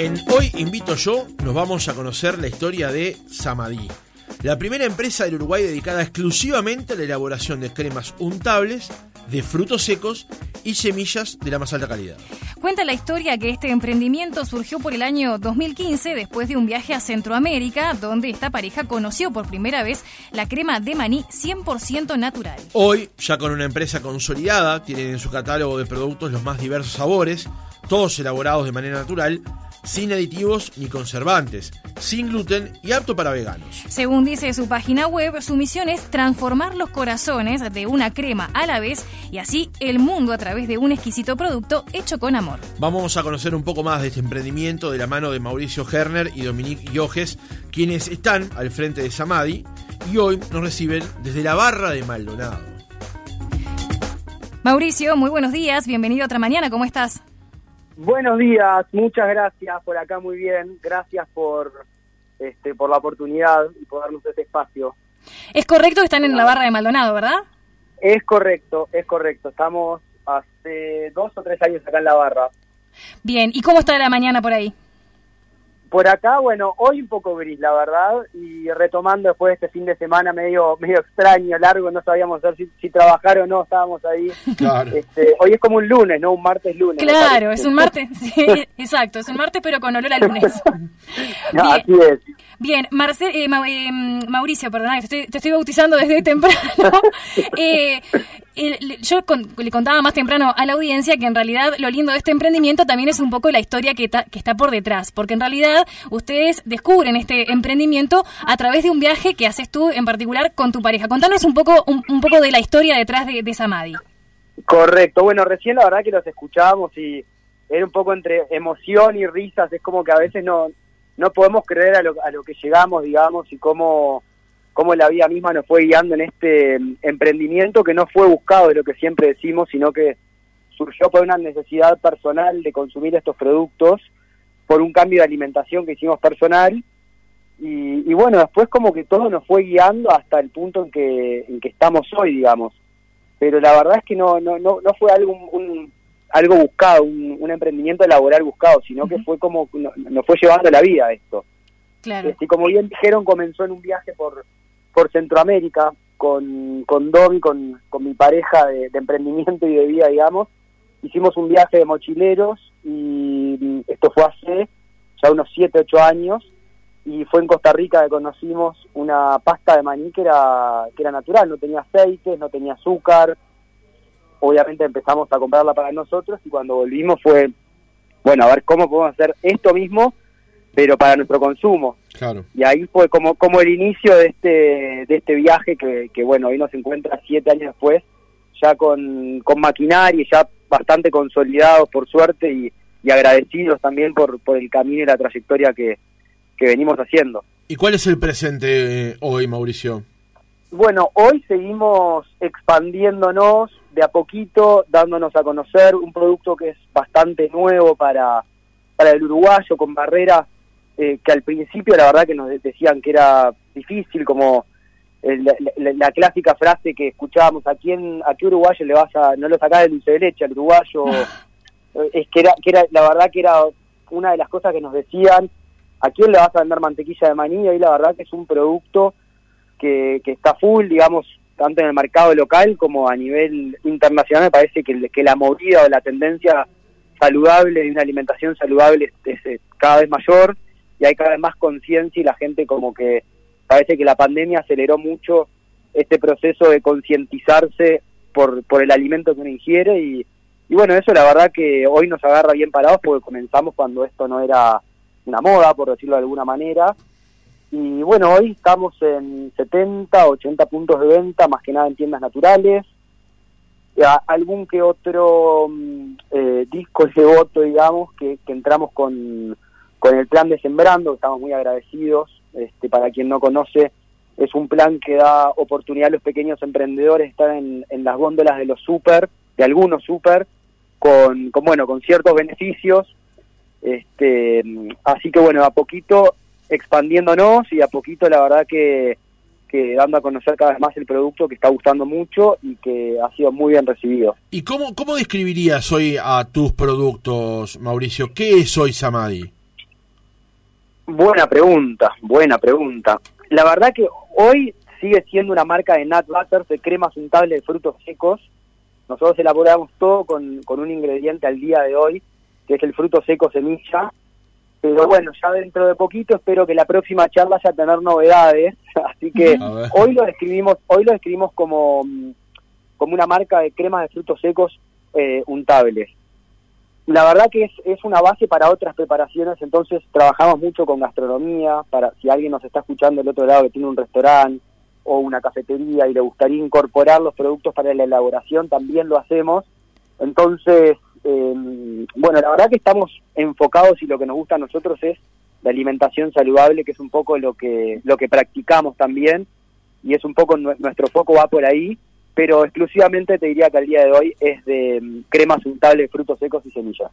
En Hoy Invito Yo nos vamos a conocer la historia de Samadí, la primera empresa del Uruguay dedicada exclusivamente a la elaboración de cremas untables de frutos secos y semillas de la más alta calidad. Cuenta la historia que este emprendimiento surgió por el año 2015 después de un viaje a Centroamérica donde esta pareja conoció por primera vez la crema de maní 100% natural. Hoy, ya con una empresa consolidada, tienen en su catálogo de productos los más diversos sabores, todos elaborados de manera natural, sin aditivos ni conservantes, sin gluten y apto para veganos. Según dice su página web, su misión es transformar los corazones de una crema a la vez y así el mundo a través de un exquisito producto hecho con amor. Vamos a conocer un poco más de este emprendimiento de la mano de Mauricio Herner y Dominique Yoges, quienes están al frente de Samadhi y hoy nos reciben desde la barra de Maldonado. Mauricio, muy buenos días, bienvenido a otra mañana, ¿cómo estás? Buenos días, muchas gracias por acá, muy bien. Gracias por, este, por la oportunidad y por darnos este espacio. Es correcto que están en la barra de Maldonado, ¿verdad? Es correcto, es correcto. Estamos hace dos o tres años acá en la barra. Bien, ¿y cómo está la mañana por ahí? Por acá, bueno, hoy un poco gris, la verdad, y retomando después de este fin de semana medio medio extraño, largo, no sabíamos si, si trabajar o no, estábamos ahí. Claro. Este, hoy es como un lunes, ¿no? Un martes lunes. Claro, es un martes, sí, exacto, es un martes pero con olor a lunes. No, Bien. así es. Bien, Marce- eh, Ma- eh, Mauricio, perdona, te estoy, te estoy bautizando desde temprano. Eh, yo con- le contaba más temprano a la audiencia que en realidad lo lindo de este emprendimiento también es un poco la historia que, ta- que está por detrás, porque en realidad ustedes descubren este emprendimiento a través de un viaje que haces tú en particular con tu pareja. Contanos un poco, un, un poco de la historia detrás de, de Samadhi. Correcto, bueno, recién la verdad que los escuchábamos y era un poco entre emoción y risas, es como que a veces no, no podemos creer a lo, a lo que llegamos, digamos, y cómo, cómo la vida misma nos fue guiando en este mm, emprendimiento que no fue buscado de lo que siempre decimos, sino que surgió por una necesidad personal de consumir estos productos, por un cambio de alimentación que hicimos personal, y, y bueno, después como que todo nos fue guiando hasta el punto en que, en que estamos hoy, digamos. Pero la verdad es que no no no, no fue algo un- algo buscado un, un emprendimiento laboral buscado sino que fue como no- nos fue llevando la vida esto Claro. Este, y como bien dijeron comenzó en un viaje por por Centroamérica con con Domi con, con mi pareja de, de emprendimiento y de vida digamos hicimos un viaje de mochileros y mm, esto fue hace ya unos 7, 8 años y fue en Costa Rica que conocimos una pasta de maní que era, que era natural, no tenía aceites, no tenía azúcar. Obviamente empezamos a comprarla para nosotros y cuando volvimos fue, bueno, a ver cómo podemos hacer esto mismo, pero para nuestro consumo. Claro. Y ahí fue como, como el inicio de este, de este viaje que, que, bueno, hoy nos encuentra siete años después, ya con, con maquinaria, ya bastante consolidados por suerte y, y agradecidos también por, por el camino y la trayectoria que, que venimos haciendo. ¿Y cuál es el presente eh, hoy, Mauricio? Bueno, hoy seguimos expandiéndonos de a poquito, dándonos a conocer un producto que es bastante nuevo para, para el uruguayo, con barreras eh, que al principio la verdad que nos de- decían que era difícil, como eh, la, la- la clásica frase que escuchábamos, ¿a quién, a qué uruguayo le vas a, no lo sacás de dulce de leche al uruguayo? Es que era, que era, la verdad que era una de las cosas que nos decían, ¿a quién le vas a vender mantequilla de maní? Y la verdad que es un producto que, que está full, digamos, tanto en el mercado local como a nivel internacional. Me parece que, la movida o la tendencia saludable de una alimentación saludable es, es, eh, cada vez mayor y hay cada vez más conciencia y la gente como que parece que la pandemia aceleró mucho este proceso de concientizarse por, por el alimento que uno ingiere y, y bueno, eso la verdad que hoy nos agarra bien parados porque comenzamos cuando esto no era una moda, por decirlo de alguna manera, y bueno, hoy estamos en 70, 80 puntos de venta, más que nada en tiendas naturales. Ya, algún que otro mm, eh, disco de voto, digamos, que, que entramos con, con el plan de Sembrando, estamos muy agradecidos. Este, para quien no conoce, es un plan que da oportunidad a los pequeños emprendedores de estar en, en las góndolas de los super, de algunos super, con, con bueno, con ciertos beneficios. Este, mm, así que bueno, a poquito expandiéndonos y a poquito la verdad que, que dando a conocer cada vez más el producto que está gustando mucho y que ha sido muy bien recibido. ¿Y cómo, cómo describirías hoy a tus productos, Mauricio? ¿Qué es hoy Samadhi? Buena pregunta, buena pregunta. La verdad que hoy sigue siendo una marca de nut butter, de cremas untables de frutos secos. Nosotros elaboramos todo con, con un ingrediente al día de hoy, que es el fruto seco semilla. Pero bueno, ya dentro de poquito espero que la próxima charla haya tener novedades. Así que hoy lo describimos, hoy lo describimos como, como una marca de cremas de frutos secos eh, untables. La verdad que es, es una base para otras preparaciones, entonces trabajamos mucho con gastronomía, para si alguien nos está escuchando del otro lado que tiene un restaurante o una cafetería y le gustaría incorporar los productos para la elaboración, también lo hacemos. Entonces, eh, bueno, la verdad que estamos enfocados y lo que nos gusta a nosotros es la alimentación saludable, que es un poco lo que, lo que practicamos también, y es un poco nuestro foco va por ahí pero exclusivamente te diría que al día de hoy es de mm, cremas untables, frutos secos y semillas.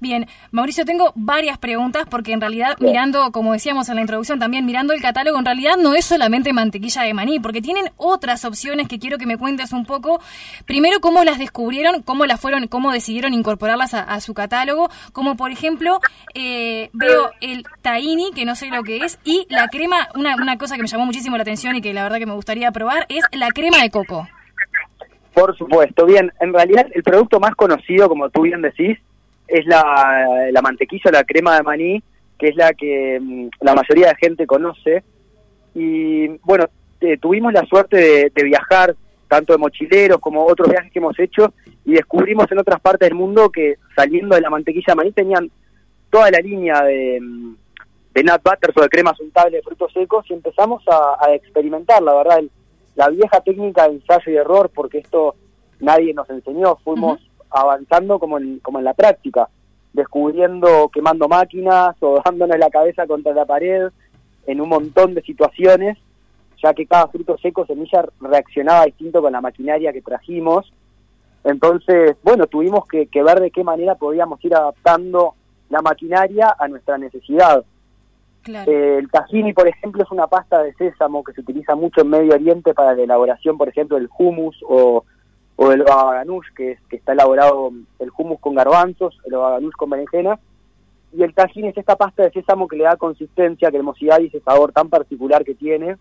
Bien, Mauricio, tengo varias preguntas porque en realidad mirando, como decíamos en la introducción también, mirando el catálogo, en realidad no es solamente mantequilla de maní, porque tienen otras opciones que quiero que me cuentes un poco. Primero, cómo las descubrieron, cómo las fueron, cómo decidieron incorporarlas a, su catálogo, como por ejemplo, eh, veo el tahini, que no sé lo que es, y la crema, una, una cosa que me llamó muchísimo la atención y que la verdad que me gustaría probar, es la crema de coco. Por supuesto, bien, en realidad el producto más conocido, como tú bien decís, es la, la mantequilla, la crema de maní, que es la que mm, la mayoría de gente conoce. Y bueno, eh, tuvimos la suerte de, viajar, tanto de mochileros como otros viajes que hemos hecho, y descubrimos en otras partes del mundo que saliendo de la mantequilla de maní tenían toda la línea de, mm, de nut butter o de cremas untables de frutos secos y empezamos a, a experimentar, la verdad, la vieja técnica de ensayo y error, porque esto nadie nos enseñó, fuimos avanzando como en, como en la práctica, descubriendo, quemando máquinas o dándonos la cabeza contra la pared en un montón de situaciones, ya que cada fruto seco, semilla, reaccionaba distinto con la maquinaria que trajimos. Entonces, bueno, tuvimos que, que ver de qué manera podíamos ir adaptando la maquinaria a nuestra necesidad. Eh, el tahini, por ejemplo, es una pasta de sésamo que se utiliza mucho en Medio Oriente para la elaboración, por ejemplo, del hummus o, o el baba que, es, que está elaborado el hummus con garbanzos, el baba con berenjena. Y el tahini es esta pasta de sésamo que le da consistencia, cremosidad y ese sabor tan particular que tiene.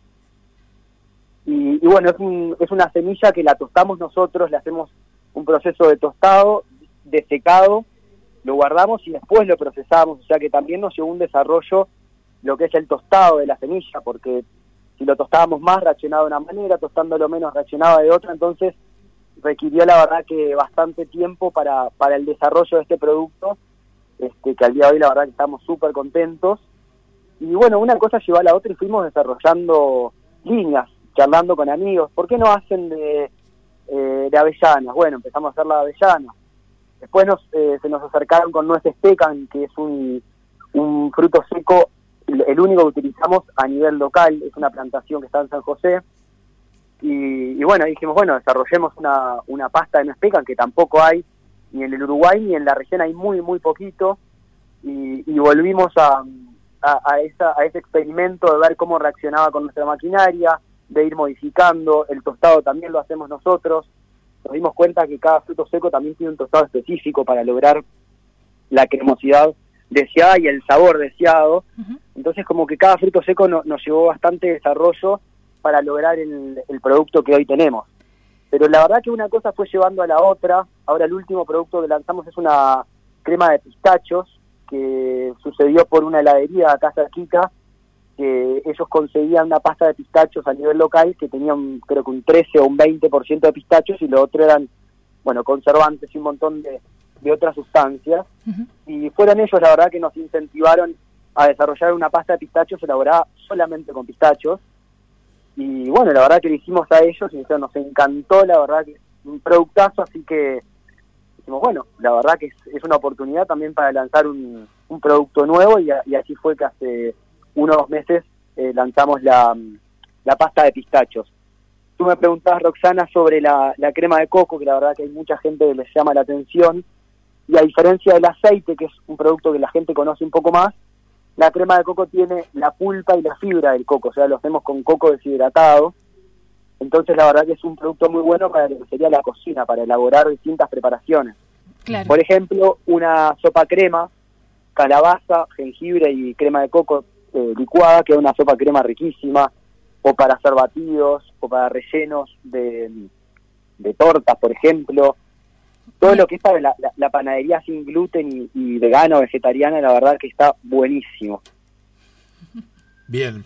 Y, bueno, es, es una semilla que la tostamos nosotros, le hacemos un proceso de tostado, de secado, lo guardamos y después lo procesamos, o sea que también nos llevó un desarrollo lo que es el tostado de la semilla, porque si lo tostábamos más reaccionaba de una manera, tostándolo menos reaccionaba de otra, entonces requirió la verdad que bastante tiempo para, para el desarrollo de este producto, este, que al día de hoy la verdad que estamos súper contentos. Y bueno, una cosa llevó a la otra y fuimos desarrollando líneas, charlando con amigos. ¿Por qué no hacen de, eh, de avellanas? Bueno, empezamos a hacer la de avellanas. Después nos, eh, se nos acercaron con nueces pecan, que es un, un fruto seco el único que utilizamos a nivel local, es una plantación que está en San José. Y, bueno, dijimos, bueno, desarrollemos una, una pasta de nuez que tampoco hay ni en el Uruguay ni en la región hay muy, muy poquito. Y, volvimos a, a, esa, a ese experimento de ver cómo reaccionaba con nuestra maquinaria, de ir modificando. El tostado también lo hacemos nosotros. Nos dimos cuenta que cada fruto seco también tiene un tostado específico para lograr la cremosidad deseada y el sabor deseado. Entonces como que cada fruto seco nos llevó bastante desarrollo para lograr el, producto que hoy tenemos. Pero la verdad que una cosa fue llevando a la otra. Ahora el último producto que lanzamos es una crema de pistachos que sucedió por una heladería acá cerquita, que ellos conseguían una pasta de pistachos a nivel local que tenían creo que un 13 o un 20% de pistachos y lo otro eran, bueno, conservantes y un montón de, de otras sustancias. Y fueron ellos, la verdad, que nos incentivaron a desarrollar una pasta de pistachos elaborada solamente con pistachos. Y bueno, la verdad que le hicimos a ellos y nos encantó, la verdad que es un productazo, así que dijimos, bueno, la verdad que es, una oportunidad también para lanzar un, producto nuevo y, así fue que hace unos meses eh, lanzamos la, la pasta de pistachos. Tú me preguntabas, Roxana, sobre la, la crema de coco, que la verdad que hay mucha gente que les llama la atención. Y a diferencia del aceite, que es un producto que la gente conoce un poco más, la crema de coco tiene la pulpa y la fibra del coco, o sea, lo hacemos con coco deshidratado. Entonces, la verdad que es un producto muy bueno para lo que sería la cocina, para elaborar distintas preparaciones. Por ejemplo, una sopa crema, calabaza, jengibre y crema de coco eh, licuada, que es una sopa crema riquísima, o para hacer batidos, o para rellenos de, de tortas, por ejemplo. Todo lo que es para la, panadería sin gluten y, y vegana o vegetariana, la verdad que está buenísimo. Bien.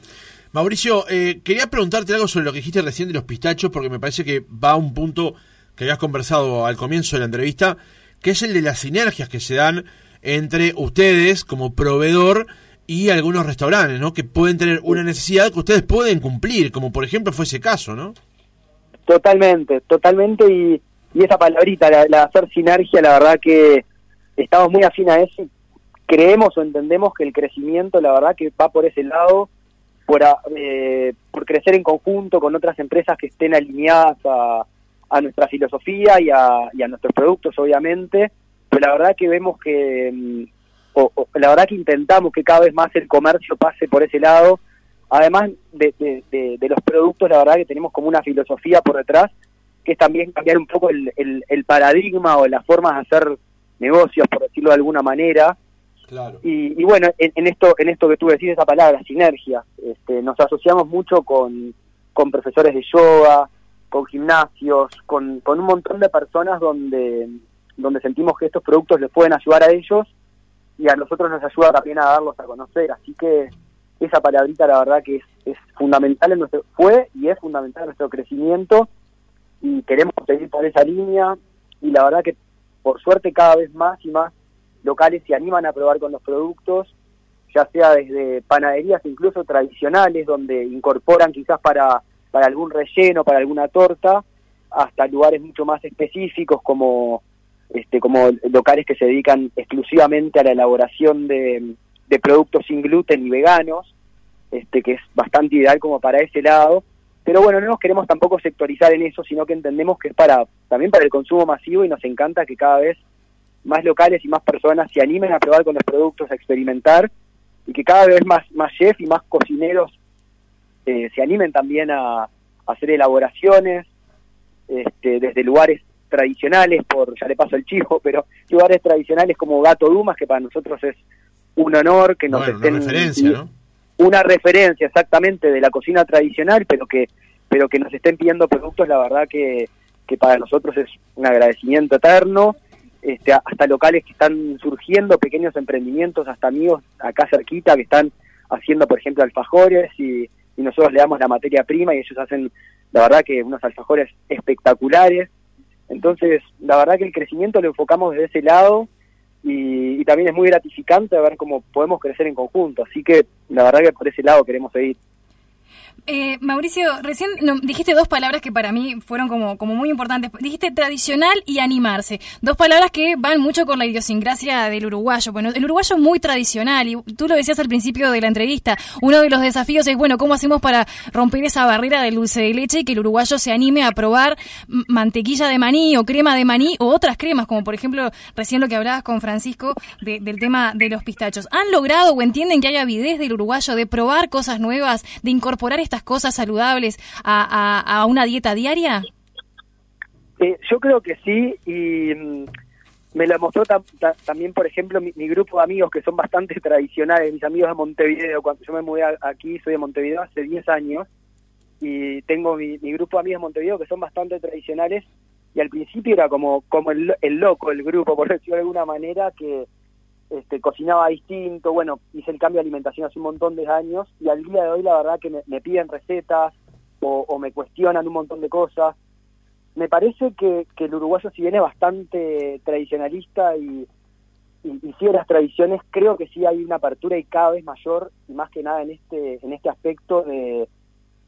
Mauricio, eh, quería preguntarte algo sobre lo que dijiste recién de los pistachos, porque me parece que va a un punto que habías conversado al comienzo de la entrevista, que es el de las sinergias que se dan entre ustedes como proveedor y algunos restaurantes, ¿no? Que pueden tener una necesidad que ustedes pueden cumplir, como por ejemplo fue ese caso, ¿no? Totalmente, totalmente, y, esa palabrita, la, la hacer sinergia, la verdad que estamos muy afín a eso. Creemos o entendemos que el crecimiento, la verdad que va por ese lado por, eh, por crecer en conjunto con otras empresas que estén alineadas a, a nuestra filosofía y a, y a, nuestros productos, obviamente, pero la verdad que vemos que, mm, o, la verdad que intentamos que cada vez más el comercio pase por ese lado, además de, de, de, los productos, la verdad que tenemos como una filosofía por detrás, que es también cambiar un poco el, el, el paradigma o las formas de hacer negocios, por decirlo de alguna manera, y, bueno, en, esto en esto que tú decís, esa palabra, sinergia, este, nos asociamos mucho con, con profesores de yoga, con gimnasios, con, con un montón de personas donde, donde sentimos que estos productos les pueden ayudar a ellos y a nosotros nos ayuda también a darlos a conocer. Así que esa palabrita la verdad que es, es fundamental en nuestro, fue y es fundamental en nuestro crecimiento y queremos seguir por esa línea y la verdad que por suerte cada vez más y más locales se animan a probar con los productos, ya sea desde panaderías incluso tradicionales, donde incorporan quizás para, para algún relleno, para alguna torta, hasta lugares mucho más específicos como este, como locales que se dedican exclusivamente a la elaboración de, de productos sin gluten y veganos, este, que es bastante ideal como para ese lado. Pero bueno, no nos queremos tampoco sectorizar en eso, sino que entendemos que es para también para el consumo masivo y nos encanta que cada vez más locales y más personas se animen a probar con los productos, a experimentar y que cada vez más, más chefs y más cocineros eh, se animen también a, hacer elaboraciones este, desde lugares tradicionales, por ya le paso el chivo, pero lugares tradicionales como Gato Dumas, que para nosotros es un honor que nos estén... Una referencia, ¿no? Una referencia exactamente de la cocina tradicional, pero que pero que nos estén pidiendo productos, la verdad que, para nosotros es un agradecimiento eterno este, hasta locales que están surgiendo, pequeños emprendimientos, hasta amigos acá cerquita que están haciendo, por ejemplo, alfajores y, nosotros le damos la materia prima y ellos hacen, la verdad, que unos alfajores espectaculares. Entonces, la verdad que el crecimiento lo enfocamos desde ese lado y, y también es muy gratificante ver cómo podemos crecer en conjunto. Así que, la verdad que por ese lado queremos seguir. Eh, Mauricio, recién dijiste dos palabras que para mí fueron como, como muy importantes. Dijiste tradicional y animarse. Dos palabras que van mucho con la idiosincrasia del uruguayo. Bueno, el uruguayo es muy tradicional y tú lo decías al principio de la entrevista. Uno de los desafíos es, bueno, ¿cómo hacemos para romper esa barrera del dulce de leche y que el uruguayo se anime a probar mantequilla de maní o crema de maní o otras cremas, como por ejemplo recién lo que hablabas con Francisco del tema de los pistachos? ¿Han logrado o entienden que hay avidez del uruguayo de probar cosas nuevas, de incorporar estas cosas saludables a, una dieta diaria? Eh, yo creo que sí y mm, me lo mostró también, por ejemplo, mi, grupo de amigos que son bastante tradicionales, mis amigos de Montevideo, cuando yo me mudé aquí, soy de Montevideo hace 10 años y tengo mi, grupo de amigos de Montevideo que son bastante tradicionales y al principio era como, como el, el loco el grupo, por decirlo de alguna manera, que este, cocinaba distinto, bueno, hice el cambio de alimentación hace un montón de años y al día de hoy la verdad que me, piden recetas o, me cuestionan un montón de cosas. Me parece que, el uruguayo si viene bastante tradicionalista y, y, si las tradiciones, creo que sí hay una apertura y cada vez mayor y más que nada en este, en este aspecto de,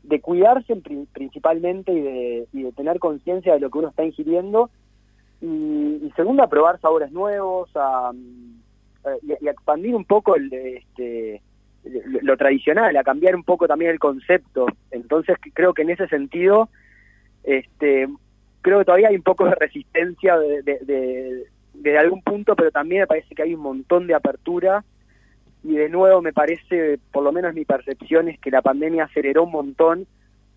de cuidarse principalmente y de, y de tener conciencia de lo que uno está ingiriendo y, y segundo a probar sabores nuevos, a y, expandir un poco el, este, lo, tradicional, a cambiar un poco también el concepto. Entonces creo que en ese sentido, este, creo que todavía hay un poco de resistencia de, de, algún punto, pero también me parece que hay un montón de apertura y de nuevo me parece, por lo menos mi percepción es que la pandemia aceleró un montón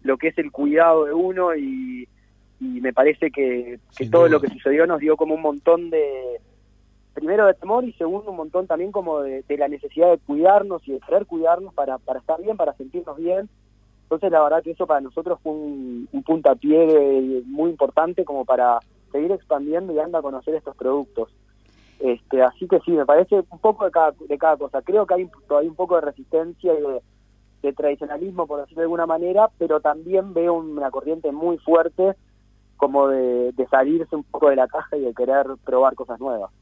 lo que es el cuidado de uno y, me parece que, que todo lo que sucedió nos dio como un montón de, primero de temor y segundo un montón también como de, la necesidad de cuidarnos y de querer cuidarnos para, para estar bien, para sentirnos bien. Entonces la verdad que eso para nosotros fue un, un puntapié muy importante como para seguir expandiendo y andar a conocer estos productos. Este, así que sí, me parece un poco de cada, de cada cosa. Creo que hay todavía un poco de resistencia y de, tradicionalismo, por decirlo de alguna manera, pero también veo una corriente muy fuerte como de, salirse un poco de la caja y de querer probar cosas nuevas.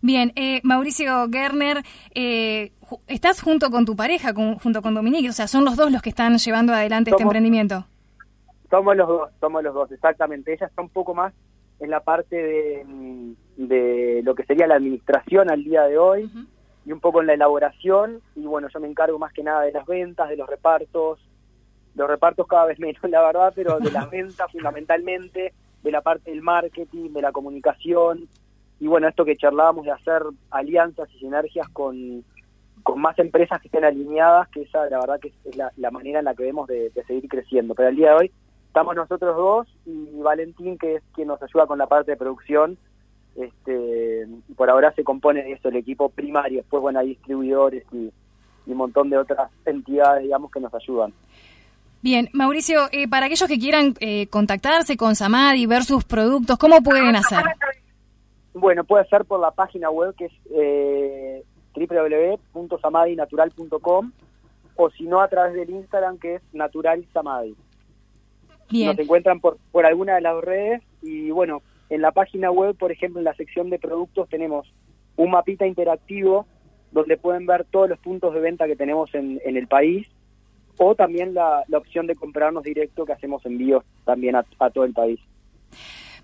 Bien, eh, Mauricio Gerner, eh, estás junto con tu pareja, junto con Dominique, o sea, son los dos los que están llevando adelante este emprendimiento. Somos los dos, somos los dos, exactamente. Ella está un poco más en la parte de, de lo que sería la administración al día de hoy y un poco en la elaboración y bueno, yo me encargo más que nada de las ventas, de los repartos, los repartos cada vez menos, la verdad, pero de las ventas fundamentalmente, de la parte del marketing, de la comunicación y bueno, esto que charlábamos de hacer alianzas y sinergias con, con más empresas que estén alineadas, que esa la verdad que es la, manera en la que vemos de, seguir creciendo. Pero al día de hoy estamos nosotros dos y Valentín, que es quien nos ayuda con la parte de producción. Este, por ahora se compone de eso el equipo primario, después bueno hay distribuidores y, un montón de otras entidades, digamos, que nos ayudan. Bien, Mauricio, eh, para aquellos que quieran eh, contactarse con Samadi, ver sus productos, ¿cómo pueden hacer? Bueno, puede ser por la página web que es eh, www.samadinatural.com o si no a través del Instagram que es Natural. Nos encuentran por, por alguna de las redes y bueno, en la página web, por ejemplo, en la sección de productos tenemos un mapita interactivo donde pueden ver todos los puntos de venta que tenemos en, en el país o también la, la, opción de comprarnos directo que hacemos envíos también a, a todo el país.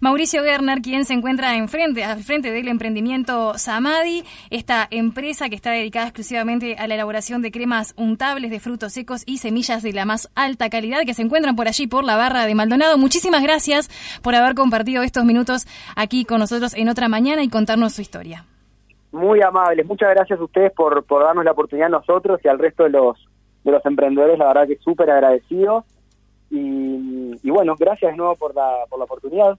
Mauricio Gerner, quien se encuentra enfrente, al frente del emprendimiento Samadi, esta empresa que está dedicada exclusivamente a la elaboración de cremas untables de frutos secos y semillas de la más alta calidad que se encuentran por allí por la barra de Maldonado. Muchísimas gracias por haber compartido estos minutos aquí con nosotros en otra mañana y contarnos su historia. Muy amables, muchas gracias a ustedes por, por darnos la oportunidad a nosotros y al resto de los, de los emprendedores, la verdad que súper agradecidos. Y, bueno, gracias nuevo por la, por la oportunidad.